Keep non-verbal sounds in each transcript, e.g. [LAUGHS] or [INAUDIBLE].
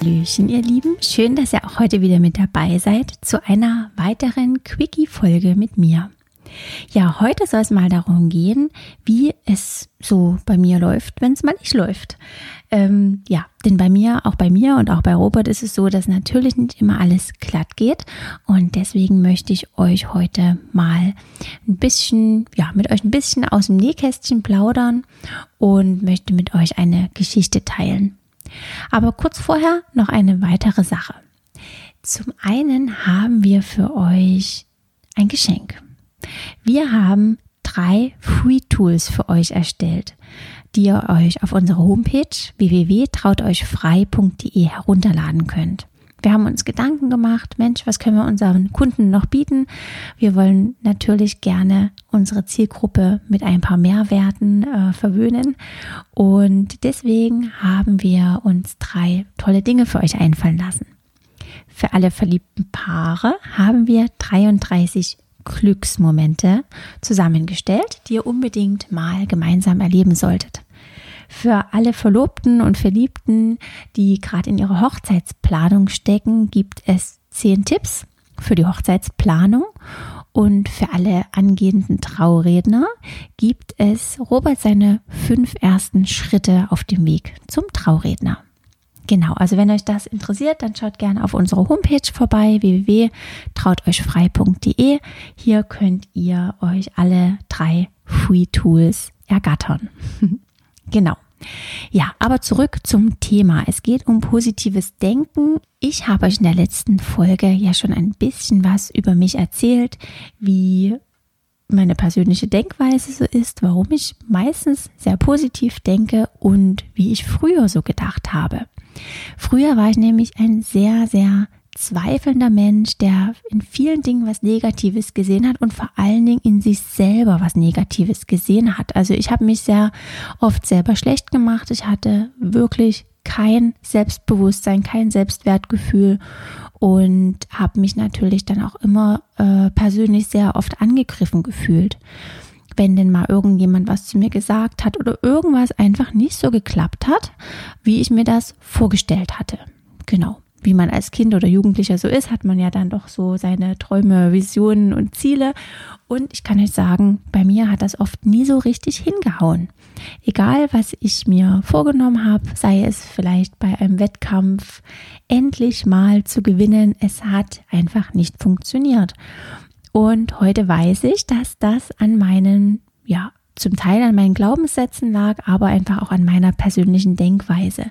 Hallöchen, ihr Lieben. Schön, dass ihr auch heute wieder mit dabei seid zu einer weiteren Quickie-Folge mit mir. Ja, heute soll es mal darum gehen, wie es so bei mir läuft, wenn es mal nicht läuft. Ähm, ja, denn bei mir, auch bei mir und auch bei Robert ist es so, dass natürlich nicht immer alles glatt geht. Und deswegen möchte ich euch heute mal ein bisschen, ja, mit euch ein bisschen aus dem Nähkästchen plaudern und möchte mit euch eine Geschichte teilen. Aber kurz vorher noch eine weitere Sache. Zum einen haben wir für euch ein Geschenk. Wir haben drei Free Tools für euch erstellt, die ihr euch auf unserer Homepage www.trauteuchfrei.de herunterladen könnt. Wir haben uns Gedanken gemacht, Mensch, was können wir unseren Kunden noch bieten? Wir wollen natürlich gerne unsere Zielgruppe mit ein paar Mehrwerten äh, verwöhnen. Und deswegen haben wir uns drei tolle Dinge für euch einfallen lassen. Für alle verliebten Paare haben wir 33 Glücksmomente zusammengestellt, die ihr unbedingt mal gemeinsam erleben solltet. Für alle Verlobten und Verliebten, die gerade in ihrer Hochzeitsplanung stecken, gibt es zehn Tipps für die Hochzeitsplanung. Und für alle angehenden Trauredner gibt es Robert seine fünf ersten Schritte auf dem Weg zum Trauredner. Genau, also wenn euch das interessiert, dann schaut gerne auf unsere Homepage vorbei, www.trauteuchfrei.de. Hier könnt ihr euch alle drei Free Tools ergattern. [LAUGHS] Genau. Ja, aber zurück zum Thema. Es geht um positives Denken. Ich habe euch in der letzten Folge ja schon ein bisschen was über mich erzählt, wie meine persönliche Denkweise so ist, warum ich meistens sehr positiv denke und wie ich früher so gedacht habe. Früher war ich nämlich ein sehr, sehr zweifelnder Mensch, der in vielen Dingen was Negatives gesehen hat und vor allen Dingen in sich selber was Negatives gesehen hat. Also ich habe mich sehr oft selber schlecht gemacht. Ich hatte wirklich kein Selbstbewusstsein, kein Selbstwertgefühl und habe mich natürlich dann auch immer äh, persönlich sehr oft angegriffen gefühlt. Wenn denn mal irgendjemand was zu mir gesagt hat oder irgendwas einfach nicht so geklappt hat, wie ich mir das vorgestellt hatte. Genau wie man als Kind oder Jugendlicher so ist, hat man ja dann doch so seine Träume, Visionen und Ziele. Und ich kann euch sagen, bei mir hat das oft nie so richtig hingehauen. Egal, was ich mir vorgenommen habe, sei es vielleicht bei einem Wettkampf endlich mal zu gewinnen, es hat einfach nicht funktioniert. Und heute weiß ich, dass das an meinen ja, zum Teil an meinen Glaubenssätzen lag, aber einfach auch an meiner persönlichen Denkweise.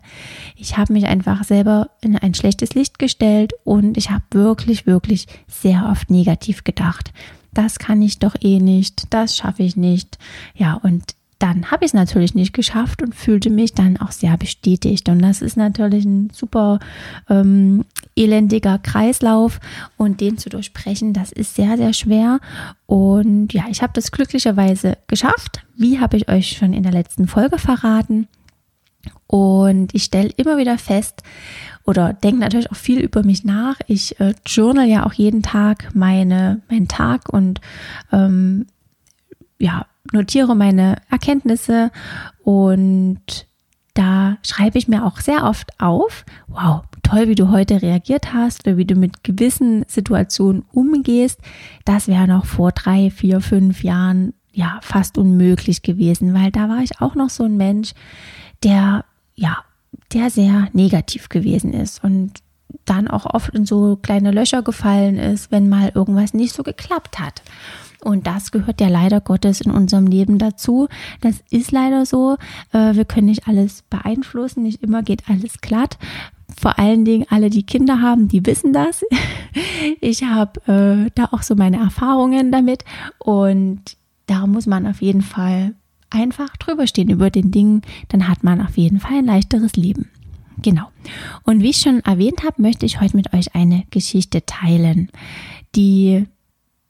Ich habe mich einfach selber in ein schlechtes Licht gestellt und ich habe wirklich, wirklich sehr oft negativ gedacht. Das kann ich doch eh nicht, das schaffe ich nicht. Ja, und dann habe ich es natürlich nicht geschafft und fühlte mich dann auch sehr bestätigt. Und das ist natürlich ein super ähm, elendiger Kreislauf und den zu durchbrechen, das ist sehr, sehr schwer. Und ja, ich habe das glücklicherweise geschafft. Wie habe ich euch schon in der letzten Folge verraten? Und ich stelle immer wieder fest oder denke natürlich auch viel über mich nach. Ich äh, journal ja auch jeden Tag meine, meinen Tag und ähm, ja, notiere meine Erkenntnisse und da schreibe ich mir auch sehr oft auf, wow, toll, wie du heute reagiert hast oder wie du mit gewissen Situationen umgehst. Das wäre noch vor drei, vier, fünf Jahren ja fast unmöglich gewesen, weil da war ich auch noch so ein Mensch, der ja, der sehr negativ gewesen ist und dann auch oft in so kleine Löcher gefallen ist, wenn mal irgendwas nicht so geklappt hat. Und das gehört ja leider Gottes in unserem Leben dazu. Das ist leider so. Äh, wir können nicht alles beeinflussen, nicht immer geht alles glatt. Vor allen Dingen alle, die Kinder haben, die wissen das. [LAUGHS] Ich habe äh, da auch so meine Erfahrungen damit und da muss man auf jeden Fall einfach drüber stehen über den Dingen, dann hat man auf jeden Fall ein leichteres Leben. Genau. Und wie ich schon erwähnt habe, möchte ich heute mit euch eine Geschichte teilen, die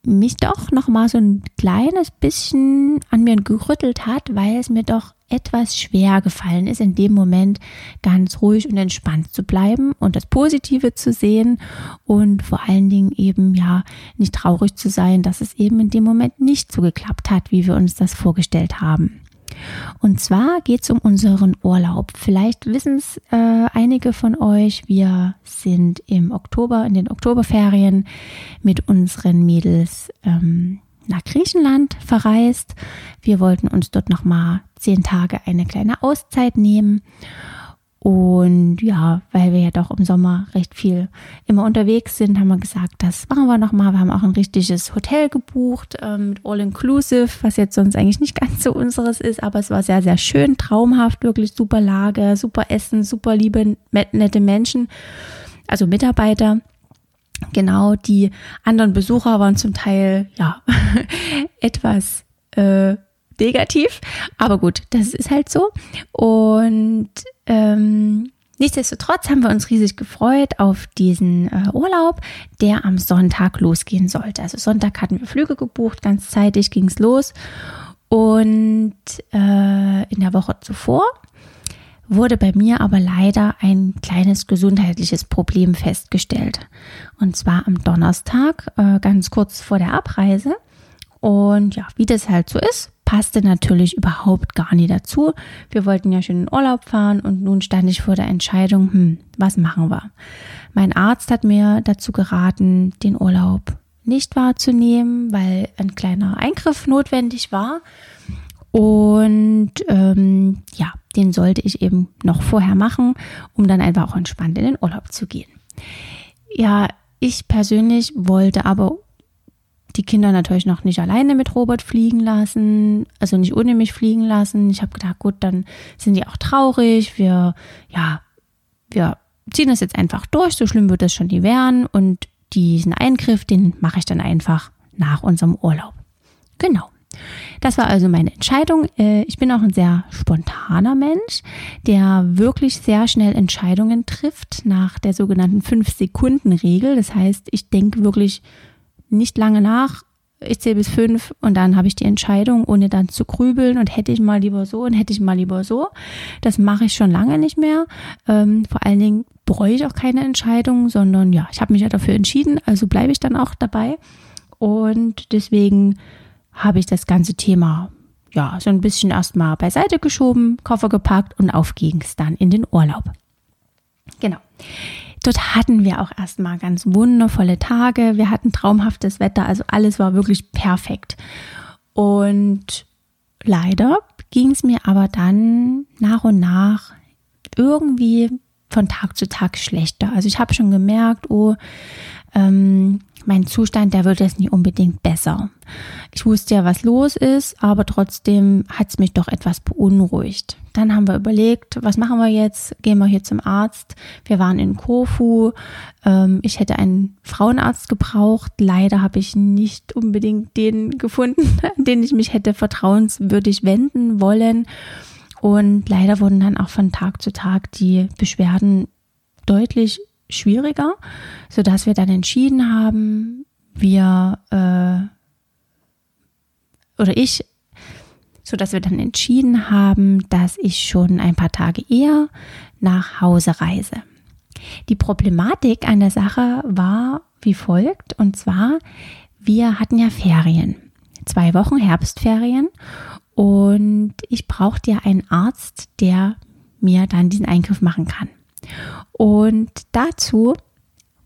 mich doch noch mal so ein kleines bisschen an mir gerüttelt hat, weil es mir doch etwas schwer gefallen ist, in dem Moment ganz ruhig und entspannt zu bleiben und das Positive zu sehen und vor allen Dingen eben ja nicht traurig zu sein, dass es eben in dem Moment nicht so geklappt hat, wie wir uns das vorgestellt haben. Und zwar geht es um unseren Urlaub. Vielleicht wissen es äh, einige von euch, wir sind im Oktober, in den Oktoberferien mit unseren Mädels ähm, nach Griechenland verreist. Wir wollten uns dort nochmal zehn Tage eine kleine Auszeit nehmen und ja, weil wir ja doch im Sommer recht viel immer unterwegs sind, haben wir gesagt, das machen wir nochmal. Wir haben auch ein richtiges Hotel gebucht ähm, mit All-Inclusive, was jetzt sonst eigentlich nicht [LAUGHS] ganz so unseres ist, aber es war sehr, sehr schön, traumhaft, wirklich super Lage, super Essen, super liebe, nette Menschen, also Mitarbeiter. Genau, die anderen Besucher waren zum Teil ja [LAUGHS] etwas äh, negativ, aber gut, das ist halt so. Und ähm, Nichtsdestotrotz haben wir uns riesig gefreut auf diesen äh, Urlaub, der am Sonntag losgehen sollte. Also Sonntag hatten wir Flüge gebucht, ganz zeitig ging es los. Und äh, in der Woche zuvor wurde bei mir aber leider ein kleines gesundheitliches Problem festgestellt. Und zwar am Donnerstag, äh, ganz kurz vor der Abreise. Und ja, wie das halt so ist, passte natürlich überhaupt gar nie dazu. Wir wollten ja schön in Urlaub fahren und nun stand ich vor der Entscheidung, hm, was machen wir? Mein Arzt hat mir dazu geraten, den Urlaub nicht wahrzunehmen, weil ein kleiner Eingriff notwendig war. Und ähm, ja, den sollte ich eben noch vorher machen, um dann einfach auch entspannt in den Urlaub zu gehen. Ja, ich persönlich wollte aber die Kinder natürlich noch nicht alleine mit Robert fliegen lassen, also nicht ohne mich fliegen lassen. Ich habe gedacht, gut, dann sind die auch traurig. Wir, ja, wir ziehen das jetzt einfach durch. So schlimm wird es schon nie werden. Und diesen Eingriff, den mache ich dann einfach nach unserem Urlaub. Genau. Das war also meine Entscheidung. Äh, ich bin auch ein sehr spontaner Mensch, der wirklich sehr schnell Entscheidungen trifft nach der sogenannten 5-Sekunden-Regel. Das heißt, ich denke wirklich nicht lange nach. Ich zähle bis fünf und dann habe ich die Entscheidung, ohne dann zu grübeln und hätte ich mal lieber so und hätte ich mal lieber so. Das mache ich schon lange nicht mehr. Ähm, vor allen Dingen bereue ich auch keine Entscheidung, sondern ja, ich habe mich ja dafür entschieden, also bleibe ich dann auch dabei. Und deswegen habe ich das ganze Thema ja so ein bisschen erstmal beiseite geschoben, Koffer gepackt und auf ging es dann in den Urlaub. Genau. Dort hatten wir auch erstmal ganz wundervolle Tage. Wir hatten traumhaftes Wetter, also alles war wirklich perfekt. Und leider ging es mir aber dann nach und nach irgendwie von Tag zu Tag schlechter. Also ich habe schon gemerkt, oh, ähm, mein Zustand, der wird jetzt nicht unbedingt besser. Ich wusste ja, was los ist, aber trotzdem hat es mich doch etwas beunruhigt. Dann haben wir überlegt, was machen wir jetzt? Gehen wir hier zum Arzt. Wir waren in Kofu. Ähm, ich hätte einen Frauenarzt gebraucht. Leider habe ich nicht unbedingt den gefunden, [LAUGHS] an den ich mich hätte vertrauenswürdig wenden wollen. Und leider wurden dann auch von Tag zu Tag die Beschwerden deutlich schwieriger, sodass wir dann entschieden haben, wir äh, oder ich, sodass wir dann entschieden haben, dass ich schon ein paar Tage eher nach Hause reise. Die Problematik an der Sache war wie folgt, und zwar, wir hatten ja Ferien, zwei Wochen Herbstferien, und ich brauchte ja einen Arzt, der mir dann diesen Eingriff machen kann. Und dazu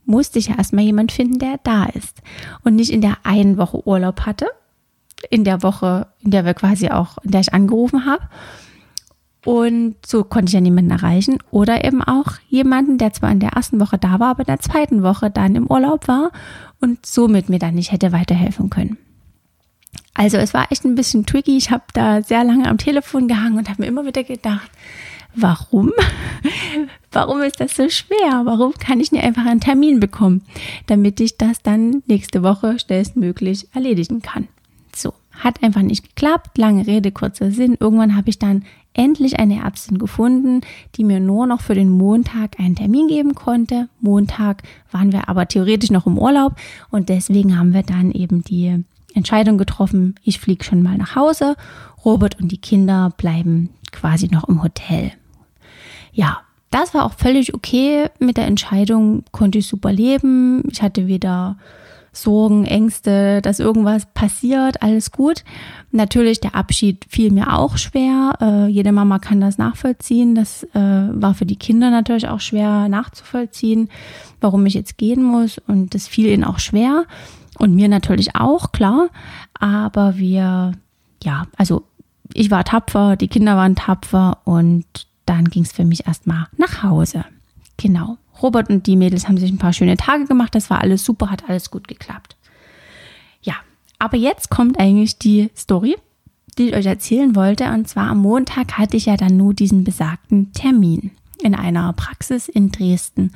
musste ich ja erstmal jemand finden, der da ist und nicht in der einen Woche Urlaub hatte, in der Woche, in der wir quasi auch, in der ich angerufen habe. Und so konnte ich ja niemanden erreichen. Oder eben auch jemanden, der zwar in der ersten Woche da war, aber in der zweiten Woche dann im Urlaub war und somit mir dann nicht hätte weiterhelfen können. Also es war echt ein bisschen tricky. Ich habe da sehr lange am Telefon gehangen und habe mir immer wieder gedacht, warum? [LAUGHS] warum ist das so schwer? Warum kann ich nicht einfach einen Termin bekommen, damit ich das dann nächste Woche schnellstmöglich erledigen kann? So, hat einfach nicht geklappt. Lange Rede, kurzer Sinn. Irgendwann habe ich dann endlich eine Ärztin gefunden, die mir nur noch für den Montag einen Termin geben konnte. Montag waren wir aber theoretisch noch im Urlaub und deswegen haben wir dann eben die Entscheidung getroffen, ich fliege schon mal nach Hause, Robert und die Kinder bleiben quasi noch im Hotel. Ja, das war auch völlig okay mit der Entscheidung, konnte ich super leben. Ich hatte weder Sorgen, Ängste, dass irgendwas passiert, alles gut. Natürlich, der Abschied fiel mir auch schwer. Äh, jede Mama kann das nachvollziehen. Das äh, war für die Kinder natürlich auch schwer nachzuvollziehen, warum ich jetzt gehen muss. Und das fiel ihnen auch schwer. Und mir natürlich auch, klar. Aber wir, ja, also ich war tapfer, die Kinder waren tapfer und dann ging es für mich erstmal nach Hause. Genau. Robert und die Mädels haben sich ein paar schöne Tage gemacht. Das war alles super, hat alles gut geklappt. Ja, aber jetzt kommt eigentlich die Story, die ich euch erzählen wollte. Und zwar am Montag hatte ich ja dann nur diesen besagten Termin in einer Praxis in Dresden.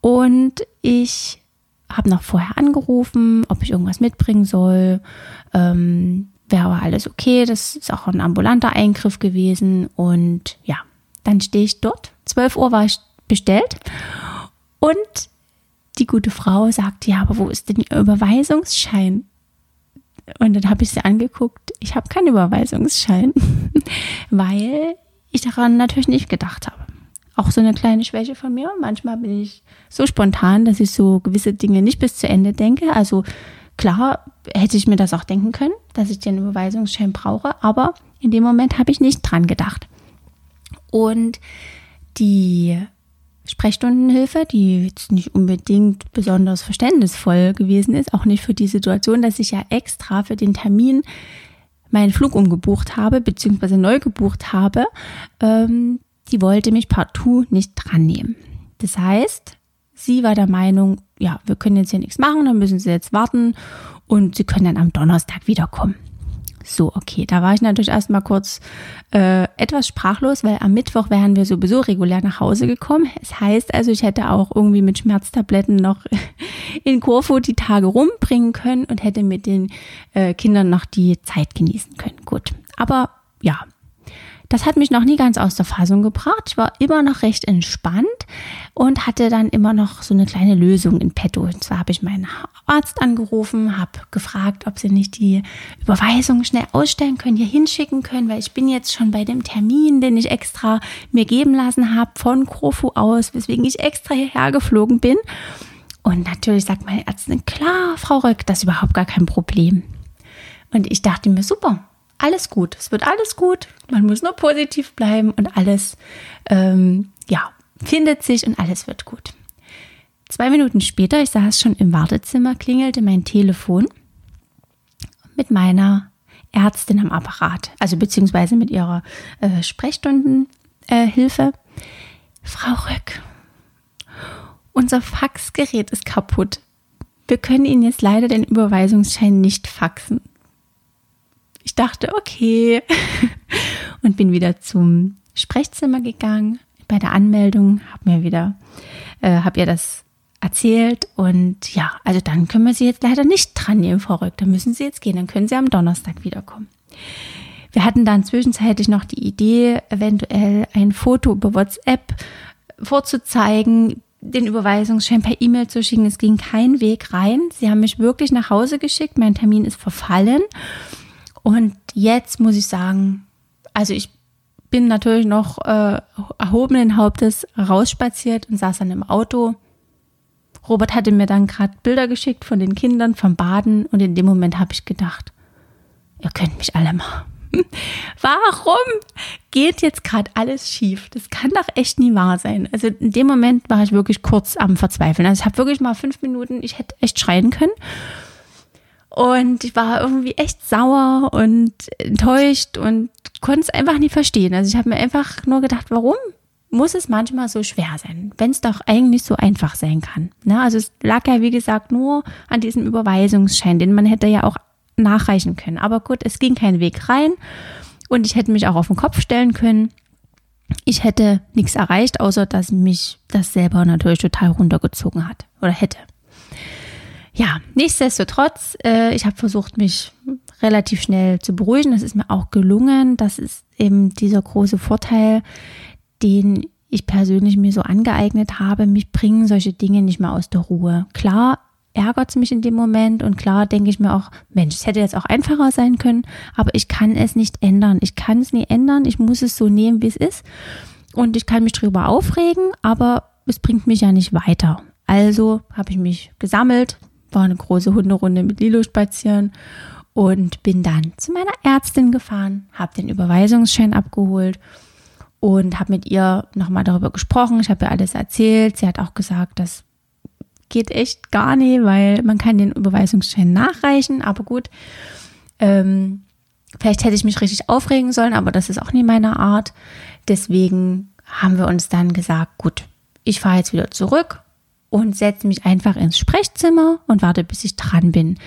Und ich habe noch vorher angerufen, ob ich irgendwas mitbringen soll. Ähm, Wäre aber alles okay. Das ist auch ein ambulanter Eingriff gewesen. Und ja, dann stehe ich dort. 12 Uhr war ich bestellt. Und die gute Frau sagt, ja, aber wo ist denn Ihr Überweisungsschein? Und dann habe ich sie angeguckt, ich habe keinen Überweisungsschein, [LAUGHS] weil ich daran natürlich nicht gedacht habe. Auch so eine kleine Schwäche von mir. Manchmal bin ich so spontan, dass ich so gewisse Dinge nicht bis zu Ende denke. Also klar hätte ich mir das auch denken können, dass ich den Überweisungsschein brauche, aber in dem Moment habe ich nicht dran gedacht. Und die Sprechstundenhilfe, die jetzt nicht unbedingt besonders verständnisvoll gewesen ist, auch nicht für die Situation, dass ich ja extra für den Termin meinen Flug umgebucht habe, beziehungsweise neu gebucht habe, ähm, die wollte mich partout nicht dran nehmen. Das heißt, sie war der Meinung, ja, wir können jetzt hier nichts machen, dann müssen sie jetzt warten und sie können dann am Donnerstag wiederkommen. So, okay, da war ich natürlich erstmal kurz äh, etwas sprachlos, weil am Mittwoch wären wir sowieso regulär nach Hause gekommen. Es heißt also, ich hätte auch irgendwie mit Schmerztabletten noch [LAUGHS] in Korfu die Tage rumbringen können und hätte mit den äh, Kindern noch die Zeit genießen können. Gut, aber ja, das hat mich noch nie ganz aus der Fassung gebracht. Ich war immer noch recht entspannt und hatte dann immer noch so eine kleine Lösung in petto. Und zwar habe ich meinen Arzt angerufen, habe gefragt, ob sie nicht die Überweisung schnell ausstellen können, hier hinschicken können, weil ich bin jetzt schon bei dem Termin, den ich extra mir geben lassen habe von Krofu aus, weswegen ich extra hierher geflogen bin. Und natürlich sagt meine Ärztin, klar, Frau Röck, das ist überhaupt gar kein Problem. Und ich dachte mir, super, alles gut. Es wird alles gut. Man muss nur positiv bleiben und alles, ähm, ja, findet sich und alles wird gut. Zwei Minuten später, ich saß schon im Wartezimmer, klingelte mein Telefon mit meiner Ärztin am Apparat, also beziehungsweise mit ihrer äh, Sprechstundenhilfe. Äh, Frau Röck, unser Faxgerät ist kaputt. Wir können Ihnen jetzt leider den Überweisungsschein nicht faxen. Ich dachte, okay. [LAUGHS] Und bin wieder zum Sprechzimmer gegangen. Bei der Anmeldung habe mir wieder, äh, habe ihr das erzählt und ja, also dann können wir sie jetzt leider nicht dran nehmen, Frau Röck. Dann müssen sie jetzt gehen. Dann können sie am Donnerstag wiederkommen. Wir hatten dann zwischenzeitlich noch die Idee, eventuell ein Foto über WhatsApp vorzuzeigen, den Überweisungsschein per E-Mail zu schicken. Es ging kein Weg rein. Sie haben mich wirklich nach Hause geschickt. Mein Termin ist verfallen. Jetzt muss ich sagen, also ich bin natürlich noch äh, erhobenen Hauptes rausspaziert und saß dann im Auto. Robert hatte mir dann gerade Bilder geschickt von den Kindern vom Baden und in dem Moment habe ich gedacht, ihr könnt mich alle mal. [LAUGHS] Warum geht jetzt gerade alles schief? Das kann doch echt nie wahr sein. Also in dem Moment war ich wirklich kurz am Verzweifeln. Also ich habe wirklich mal fünf Minuten, ich hätte echt schreien können. Und ich war irgendwie echt sauer und enttäuscht und konnte es einfach nicht verstehen. Also ich habe mir einfach nur gedacht, warum muss es manchmal so schwer sein, wenn es doch eigentlich so einfach sein kann. Ne? Also es lag ja, wie gesagt, nur an diesem Überweisungsschein, den man hätte ja auch nachreichen können. Aber gut, es ging kein Weg rein und ich hätte mich auch auf den Kopf stellen können. Ich hätte nichts erreicht, außer dass mich das selber natürlich total runtergezogen hat oder hätte. Ja, nichtsdestotrotz, äh, ich habe versucht, mich relativ schnell zu beruhigen. Das ist mir auch gelungen. Das ist eben dieser große Vorteil, den ich persönlich mir so angeeignet habe. Mich bringen solche Dinge nicht mehr aus der Ruhe. Klar ärgert es mich in dem Moment und klar denke ich mir auch, Mensch, es hätte jetzt auch einfacher sein können, aber ich kann es nicht ändern. Ich kann es nie ändern. Ich muss es so nehmen, wie es ist. Und ich kann mich darüber aufregen, aber es bringt mich ja nicht weiter. Also habe ich mich gesammelt, war eine große Hunderunde mit Lilo spazieren und bin dann zu meiner Ärztin gefahren, habe den Überweisungsschein abgeholt und habe mit ihr nochmal darüber gesprochen. Ich habe ihr alles erzählt. Sie hat auch gesagt, das geht echt gar nicht, weil man kann den Überweisungsschein nachreichen, aber gut. Ähm, vielleicht hätte ich mich richtig aufregen sollen, aber das ist auch nie meine Art. Deswegen haben wir uns dann gesagt, gut, ich fahre jetzt wieder zurück und setze mich einfach ins Sprechzimmer und warte, bis ich dran bin.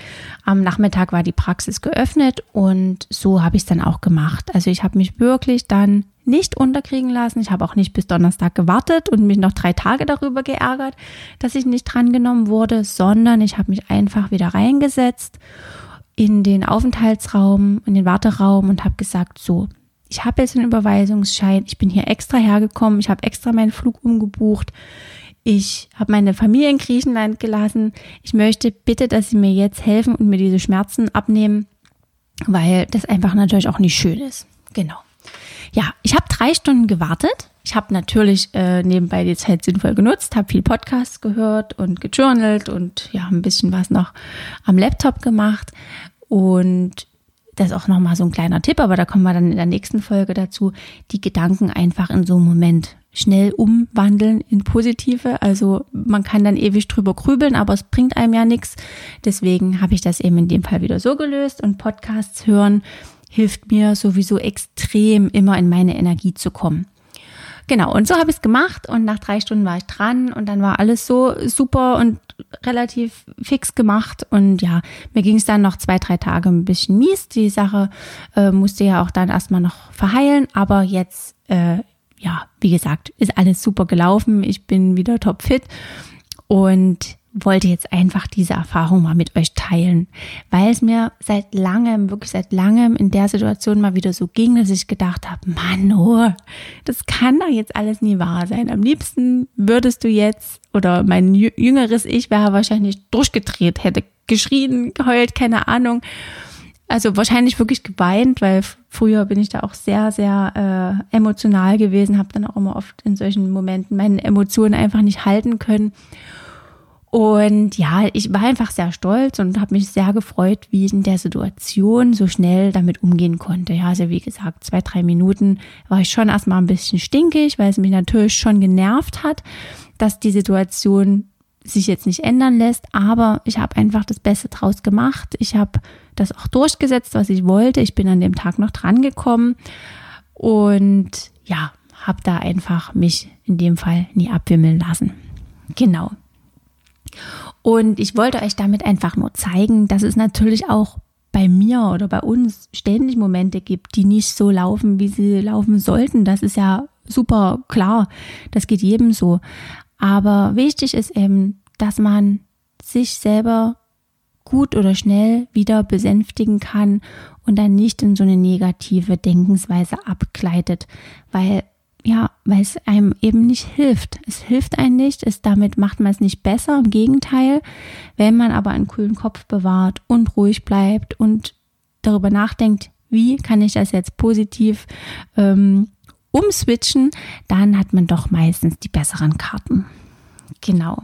Am Nachmittag war die Praxis geöffnet und so habe ich es dann auch gemacht. Also ich habe mich wirklich dann nicht unterkriegen lassen. Ich habe auch nicht bis Donnerstag gewartet und mich noch drei Tage darüber geärgert, dass ich nicht drangenommen wurde, sondern ich habe mich einfach wieder reingesetzt in den Aufenthaltsraum, in den Warteraum und habe gesagt, so, ich habe jetzt einen Überweisungsschein, ich bin hier extra hergekommen, ich habe extra meinen Flug umgebucht, ich habe meine Familie in Griechenland gelassen. Ich möchte bitte, dass Sie mir jetzt helfen und mir diese Schmerzen abnehmen, weil das einfach natürlich auch nicht schön ist. Genau. Ja, ich habe drei Stunden gewartet. Ich habe natürlich äh, nebenbei die Zeit sinnvoll genutzt, habe viel Podcasts gehört und gejournalt und ja, ein bisschen was noch am Laptop gemacht. Und das ist auch nochmal so ein kleiner Tipp, aber da kommen wir dann in der nächsten Folge dazu, die Gedanken einfach in so einem Moment schnell umwandeln in positive. Also man kann dann ewig drüber grübeln, aber es bringt einem ja nichts. Deswegen habe ich das eben in dem Fall wieder so gelöst und Podcasts hören hilft mir sowieso extrem immer in meine Energie zu kommen. Genau, und so habe ich es gemacht und nach drei Stunden war ich dran und dann war alles so super und relativ fix gemacht und ja, mir ging es dann noch zwei, drei Tage ein bisschen mies. Die Sache äh, musste ja auch dann erstmal noch verheilen, aber jetzt äh, ja, wie gesagt, ist alles super gelaufen. Ich bin wieder topfit und wollte jetzt einfach diese Erfahrung mal mit euch teilen, weil es mir seit langem, wirklich seit langem in der Situation mal wieder so ging, dass ich gedacht habe, Mann, oh, das kann doch jetzt alles nie wahr sein. Am liebsten würdest du jetzt, oder mein jüngeres Ich wäre wahrscheinlich durchgedreht, hätte geschrien, geheult, keine Ahnung. Also wahrscheinlich wirklich geweint, weil früher bin ich da auch sehr, sehr äh, emotional gewesen, habe dann auch immer oft in solchen Momenten meine Emotionen einfach nicht halten können. Und ja, ich war einfach sehr stolz und habe mich sehr gefreut, wie ich in der Situation so schnell damit umgehen konnte. Ja, also wie gesagt, zwei, drei Minuten war ich schon erstmal ein bisschen stinkig, weil es mich natürlich schon genervt hat, dass die Situation sich jetzt nicht ändern lässt, aber ich habe einfach das Beste draus gemacht. Ich habe das auch durchgesetzt, was ich wollte. Ich bin an dem Tag noch dran gekommen und ja, habe da einfach mich in dem Fall nie abwimmeln lassen. Genau. Und ich wollte euch damit einfach nur zeigen, dass es natürlich auch bei mir oder bei uns ständig Momente gibt, die nicht so laufen, wie sie laufen sollten. Das ist ja super klar. Das geht jedem so. Aber wichtig ist eben, dass man sich selber gut oder schnell wieder besänftigen kann und dann nicht in so eine negative Denkensweise abgleitet, weil ja, weil es einem eben nicht hilft. Es hilft einem nicht, es damit macht man es nicht besser, im Gegenteil, wenn man aber einen kühlen Kopf bewahrt und ruhig bleibt und darüber nachdenkt, wie kann ich das jetzt positiv ähm, umswitchen, dann hat man doch meistens die besseren Karten. Genau.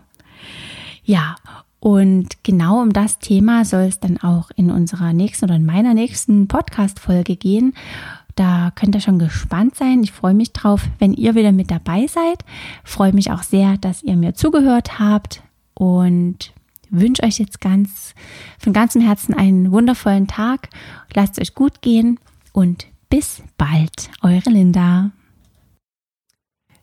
Ja, und genau um das Thema soll es dann auch in unserer nächsten oder in meiner nächsten Podcast-Folge gehen. Da könnt ihr schon gespannt sein. Ich freue mich drauf, wenn ihr wieder mit dabei seid. Freue mich auch sehr, dass ihr mir zugehört habt und wünsche euch jetzt ganz von ganzem Herzen einen wundervollen Tag. Lasst es euch gut gehen und bis bald, eure Linda.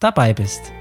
dabei bist.